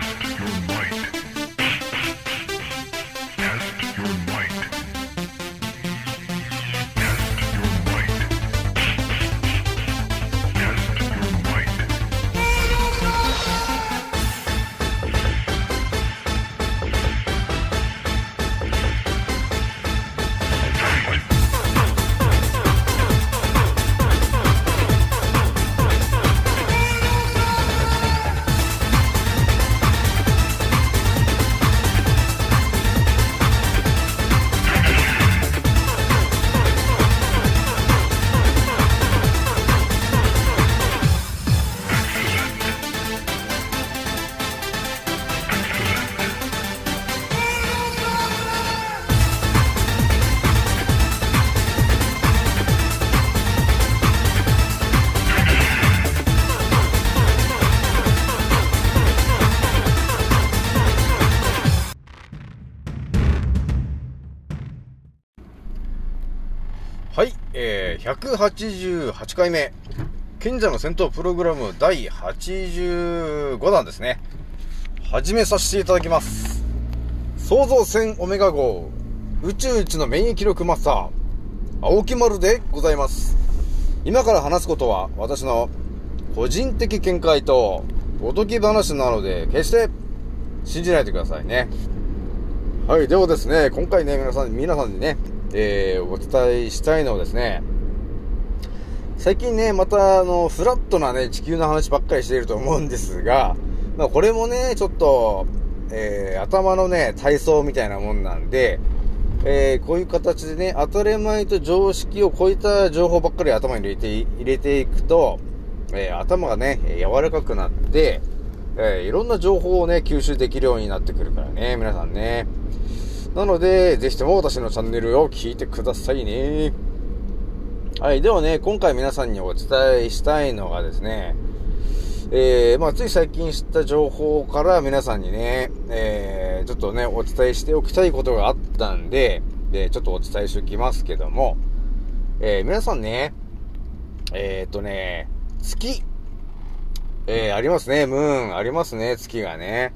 Test your might. 188回目。賢者の戦闘プログラム第85弾ですね。始めさせていただきます。創造船オメガ号、宇宙一の免疫力マスター、青木丸でございます。今から話すことは私の個人的見解とおとぎ話なので、決して信じないでくださいね。はい、ではですね、今回ね、皆さん、皆さんにね、えー、お伝えしたいのはですね、最近ね、また、あの、フラットなね、地球の話ばっかりしていると思うんですが、まあ、これもね、ちょっと、えー、頭のね、体操みたいなもんなんで、えー、こういう形でね、当たり前と常識を超えた情報ばっかり頭に入れて、入れていくと、えー、頭がね、柔らかくなって、えー、いろんな情報をね、吸収できるようになってくるからね、皆さんね。なので、ぜひとも私のチャンネルを聞いてくださいね。はい。ではね、今回皆さんにお伝えしたいのがですね、えー、まあ、つい最近知った情報から皆さんにね、えー、ちょっとね、お伝えしておきたいことがあったんで、で、ちょっとお伝えしておきますけども、えー、皆さんね、えー、っとね、月、えー、ありますね、ムーン、ありますね、月がね。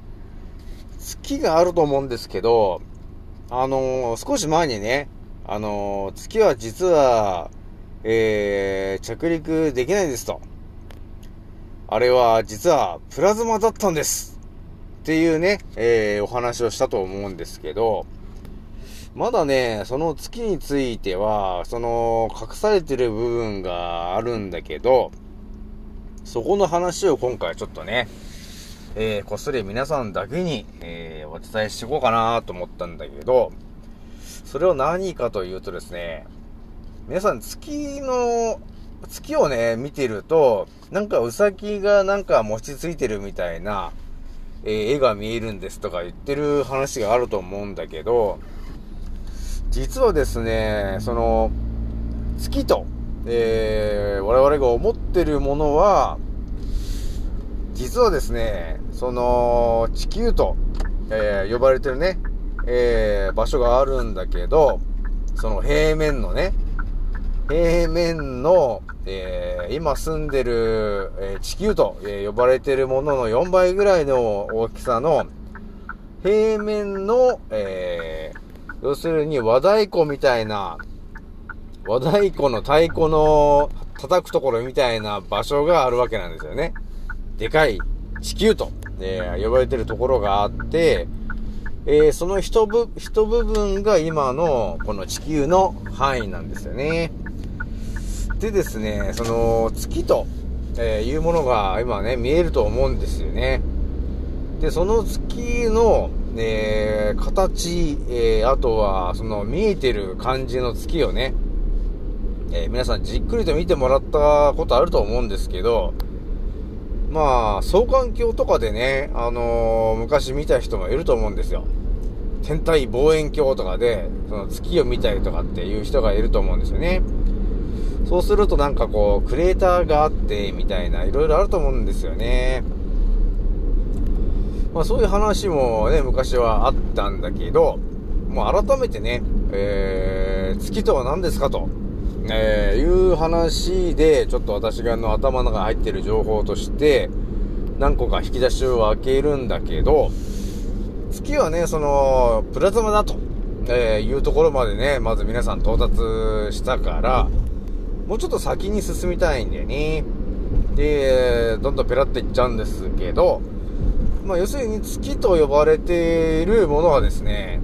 月があると思うんですけど、あのー、少し前にね、あのー、月は実は、えー、着陸できないですと。あれは実はプラズマだったんです。っていうね、えー、お話をしたと思うんですけど、まだね、その月については、その、隠されてる部分があるんだけど、そこの話を今回ちょっとね、えー、こっそり皆さんだけに、えー、お伝えしていこうかなと思ったんだけど、それを何かというとですね、皆さん月の、月をね、見てると、なんかウサギがなんか餅ついてるみたいな、えー、絵が見えるんですとか言ってる話があると思うんだけど、実はですね、その、月と、えー、我々が思ってるものは、実はですね、その、地球と、えー、呼ばれてるね、えー、場所があるんだけど、その平面のね、平面の、えー、今住んでる、えー、地球と、えー、呼ばれてるものの4倍ぐらいの大きさの、平面の、えー、要するに和太鼓みたいな、和太鼓の太鼓の叩くところみたいな場所があるわけなんですよね。でかい地球と、えー、呼ばれてるところがあって、えー、その一部、一部分が今のこの地球の範囲なんですよね。でですね、その月と、え、いうものが今ね、見えると思うんですよね。で、その月の、え、形、えー、あとはその見えてる感じの月をね、えー、皆さんじっくりと見てもらったことあると思うんですけど、まあ、双眼鏡とかでね、あのー、昔見た人もいると思うんですよ。天体望遠鏡とかで、その月を見たりとかっていう人がいると思うんですよね。そうするとなんかこう、クレーターがあって、みたいな、いろいろあると思うんですよね。まあそういう話もね、昔はあったんだけど、もう改めてね、えー、月とは何ですかと。えー、いう話で、ちょっと私がの頭の中に入ってる情報として、何個か引き出しを開けるんだけど、月はね、その、プラズマだと、えーいうところまでね、まず皆さん到達したから、もうちょっと先に進みたいんだよね。で、どんどんペラっていっちゃうんですけど、まあ、要するに月と呼ばれているものはですね、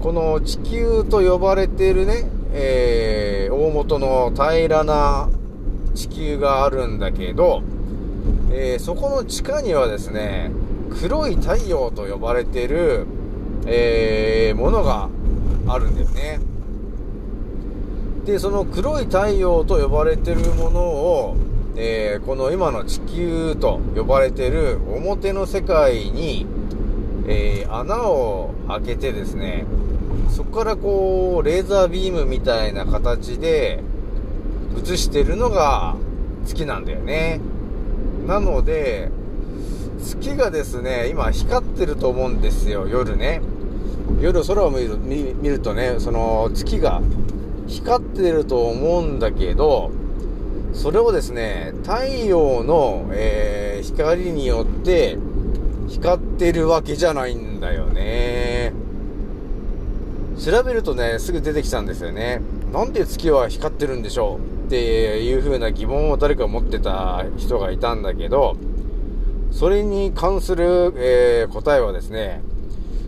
この地球と呼ばれているね、えー大元の平らな地球があるんだけど、えーそこの地下にはですね、黒い太陽と呼ばれている、えーものがあるんだよね。で、その黒い太陽と呼ばれてるものを、えーこの今の地球と呼ばれてる表の世界に、えー穴を開けてですね、そこからこう、レーザービームみたいな形で映してるのが月なんだよね。なので、月がですね、今光ってると思うんですよ、夜ね。夜空を見るとね、その月が光ってると思うんだけど、それをですね、太陽の、えー光によって光ってるわけじゃないんだよね。調べるとね、すぐ出てきたんですよね。なんで月は光ってるんでしょうっていう風な疑問を誰か持ってた人がいたんだけど、それに関する、えー答えはですね、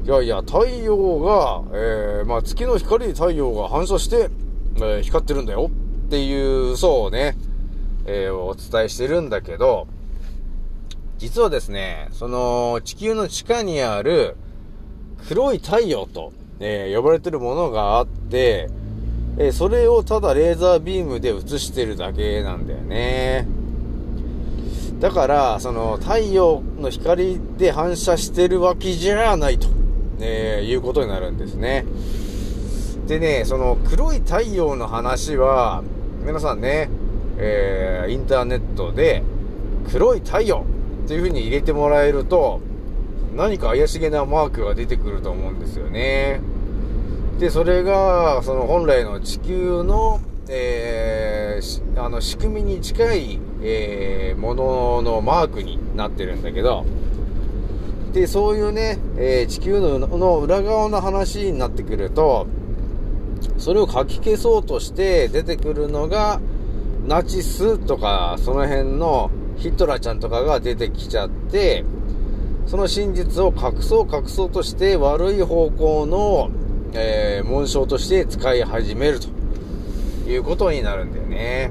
いやいや、太陽が、えーまあ、月の光に太陽が反射して、え光ってるんだよっていう嘘をね、えーお伝えしてるんだけど、実はですね、その地球の地下にある黒い太陽と、えー呼ばれてるものがあって、えーそれをただレーザービームで映してるだけなんだよね。だから、その太陽の光で反射してるわけじゃないと、えいうことになるんですね。でね、その黒い太陽の話は、皆さんね、えーインターネットで黒い太陽っていう風に入れてもらえると、何か怪しげなマークが出てくると思うんですよね。で、それが、その本来の地球の、えーあの、仕組みに近い、えーもののマークになってるんだけど、で、そういうね、えー地球の裏側の話になってくると、それを書き消そうとして出てくるのが、ナチスとか、その辺のヒトラーちゃんとかが出てきちゃって、その真実を隠そう隠そうとして悪い方向の、えー紋章として使い始めるということになるんだよね。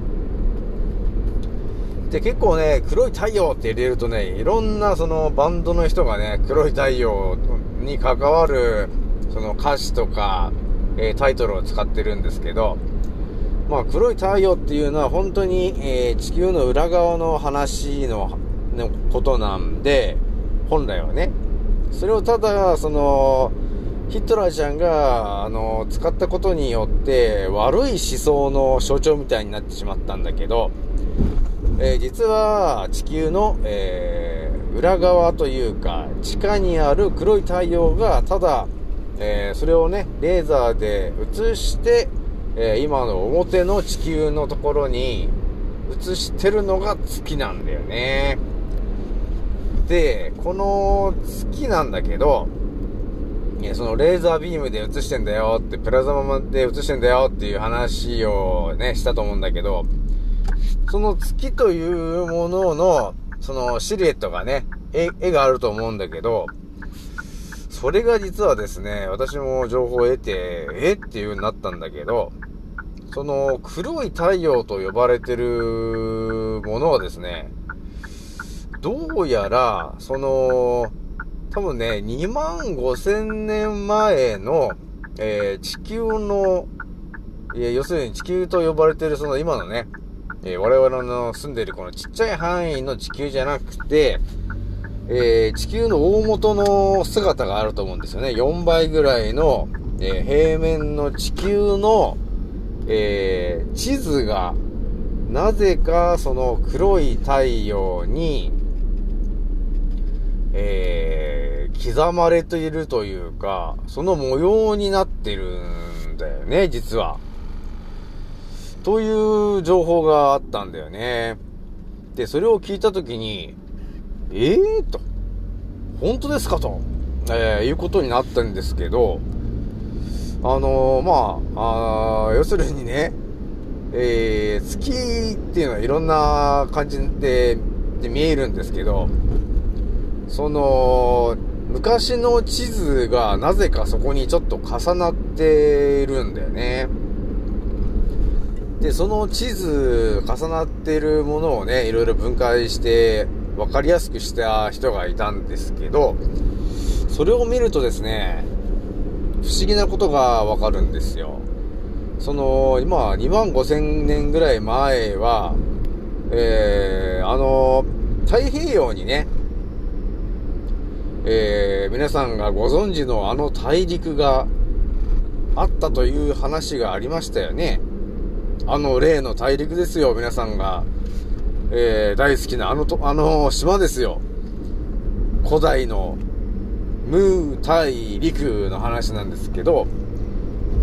で、結構ね、黒い太陽って入れるとね、いろんなそのバンドの人がね、黒い太陽に関わるその歌詞とか、えタイトルを使ってるんですけど、まあ、黒い太陽っていうのは本当に、え地球の裏側の話ののことなんで、本来はね。それをただ、その、ヒトラーちゃんが、あの、使ったことによって、悪い思想の象徴みたいになってしまったんだけど、えー実は地球の、えー裏側というか、地下にある黒い太陽が、ただ、えーそれをね、レーザーで映して、えー今の表の地球のところに映してるのが月なんだよね。で、この月なんだけど、いやそのレーザービームで映してんだよって、プラズマで映してんだよっていう話をね、したと思うんだけど、その月というものの、そのシルエットがね、絵絵があると思うんだけど、それが実はですね、私も情報を得て、え？っていう風になったんだけど、その黒い太陽と呼ばれてるものはですね、どうやら、その、多分ね、2万5千年前の、えー地球の、いや要するに地球と呼ばれてるその今のね、えー我々の住んでいるこのちっちゃい範囲の地球じゃなくて、えー地球の大元の姿があると思うんですよね。4倍ぐらいの、えー平面の地球の、えー地図が、なぜかその黒い太陽に、え刻まれているというか、その模様になってるんだよね、実は。という情報があったんだよね。で、それを聞いたときに、ええー、と、本当ですかと、えー、いうことになったんですけど、あのー、まあ、あ要するにね、えー、月っていうのはいろんな感じでで見えるんですけど、その、昔の地図がなぜかそこにちょっと重なっているんだよね。で、その地図重なってるものをね、いろいろ分解して分かりやすくした人がいたんですけど、それを見るとですね、不思議なことがわかるんですよ。その、今、2万5千年ぐらい前は、えー、あの、太平洋にね、えー、皆さんがご存知のあの大陸があったという話がありましたよね。あの例の大陸ですよ、皆さんが、えー、大好きなあのと、あの島ですよ。古代のムー大陸の話なんですけど、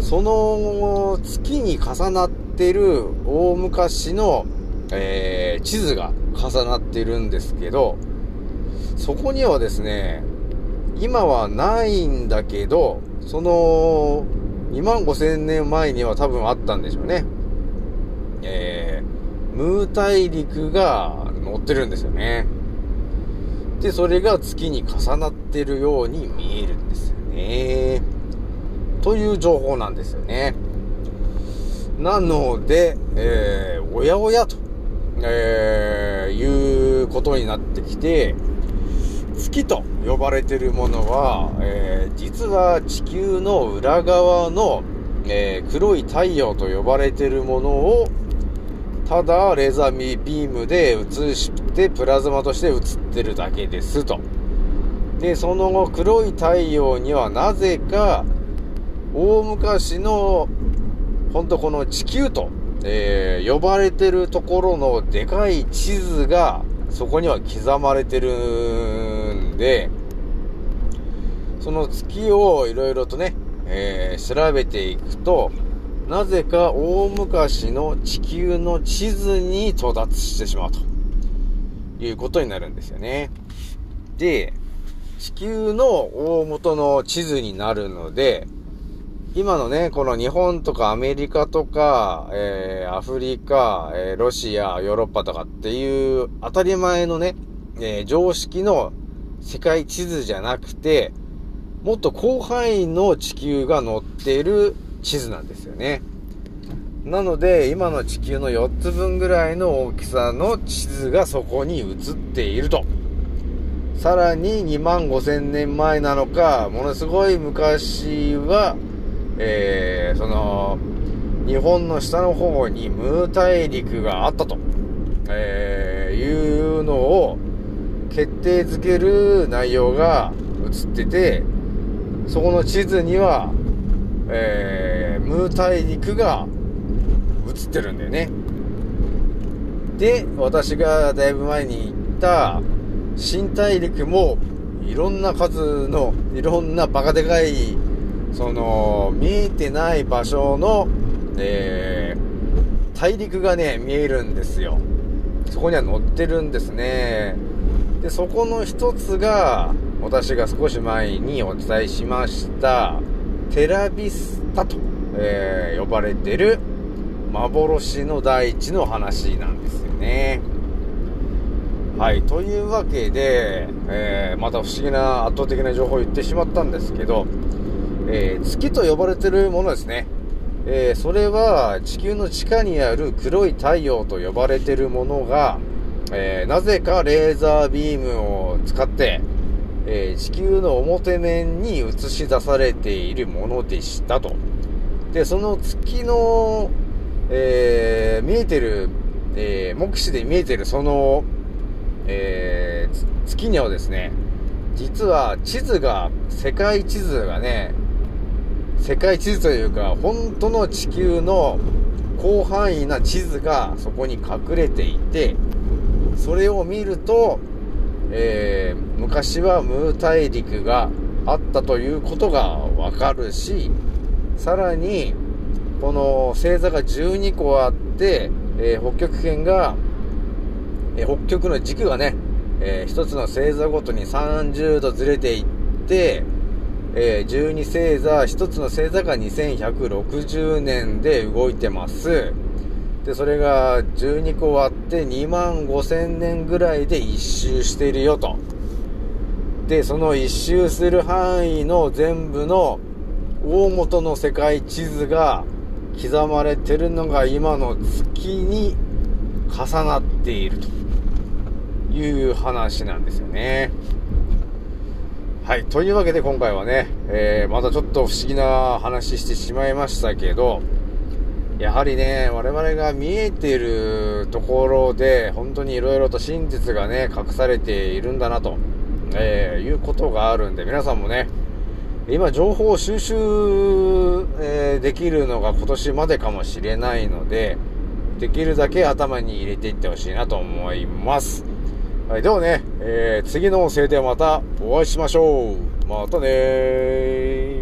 その月に重なってる大昔の、えー、地図が重なってるんですけど、そこにはですね、今はないんだけど、その、2万5千年前には多分あったんでしょうね。ムー大陸が乗ってるんですよね。で、それが月に重なってるように見えるんですよね。という情報なんですよね。なので、えー、おやおやと、えー、いうことになってきて、月と呼ばれてるものは、えー、実は地球の裏側の、えー、黒い太陽と呼ばれてるものを、ただレーザービームで映してプラズマとして映ってるだけですと。で、その後黒い太陽にはなぜか大昔の本当この地球と、えー、呼ばれてるところのでかい地図がそこには刻まれてるんで、その月をいろいろとね、えー、調べていくと、なぜか大昔の地球の地図に到達してしまうということになるんですよね。で、地球の大元の地図になるので、今のね、この日本とかアメリカとか、えー、アフリカ、えー、ロシア、ヨーロッパとかっていう当たり前のね、えー、常識の世界地図じゃなくて、もっと広範囲の地球が載ってる地図なんですよね。なので、今の地球の4つ分ぐらいの大きさの地図がそこに映っていると。さらに2万5千年前なのか、ものすごい昔は、えー、その、日本の下の方にムー大陸があったと、えー、いうのを決定づける内容が映ってて、そこの地図には、えー、ム大陸が映ってるんだよね。で、私がだいぶ前に言った新大陸もいろんな数の、いろんなバカでかいその、見えてない場所の、えー、大陸がね、見えるんですよ。そこには載ってるんですね。で、そこの一つが、私が少し前にお伝えしました、テラビスタと、えー、呼ばれてる幻の大地の話なんですよね。はい。というわけで、えー、また不思議な圧倒的な情報を言ってしまったんですけど、えー、月と呼ばれてるものですね。えー、それは地球の地下にある黒い太陽と呼ばれてるものが、え、なぜかレーザービームを使って、え地球の表面に映し出されているものでしたと。で、その月の、え見えてる、え目視で見えてるその、え月にはですね、実は地図が、世界地図がね、世界地図というか、本当の地球の広範囲な地図がそこに隠れていて、それを見ると、えー、昔はムー大陸があったということがわかるし、さらに、この星座が12個あって、えー、北極圏が、えー、北極の軸がね、えー一つの星座ごとに30度ずれていって、えー12星座、一つの星座が2160年で動いてます。で、それが12個割って2万5000年ぐらいで一周しているよと。で、その一周する範囲の全部の大元の世界地図が刻まれてるのが今の月に重なっているという話なんですよね。はい。というわけで今回はね、えー、またちょっと不思議な話してしまいましたけど、やはりね、我々が見えているところで、本当に色々と真実がね、隠されているんだなと、えーいうことがあるんで、皆さんもね、今情報を収集、えーできるのが今年までかもしれないので、できるだけ頭に入れていってほしいなと思います。はい、ではね、えー次の音声でまたお会いしましょう。またねー。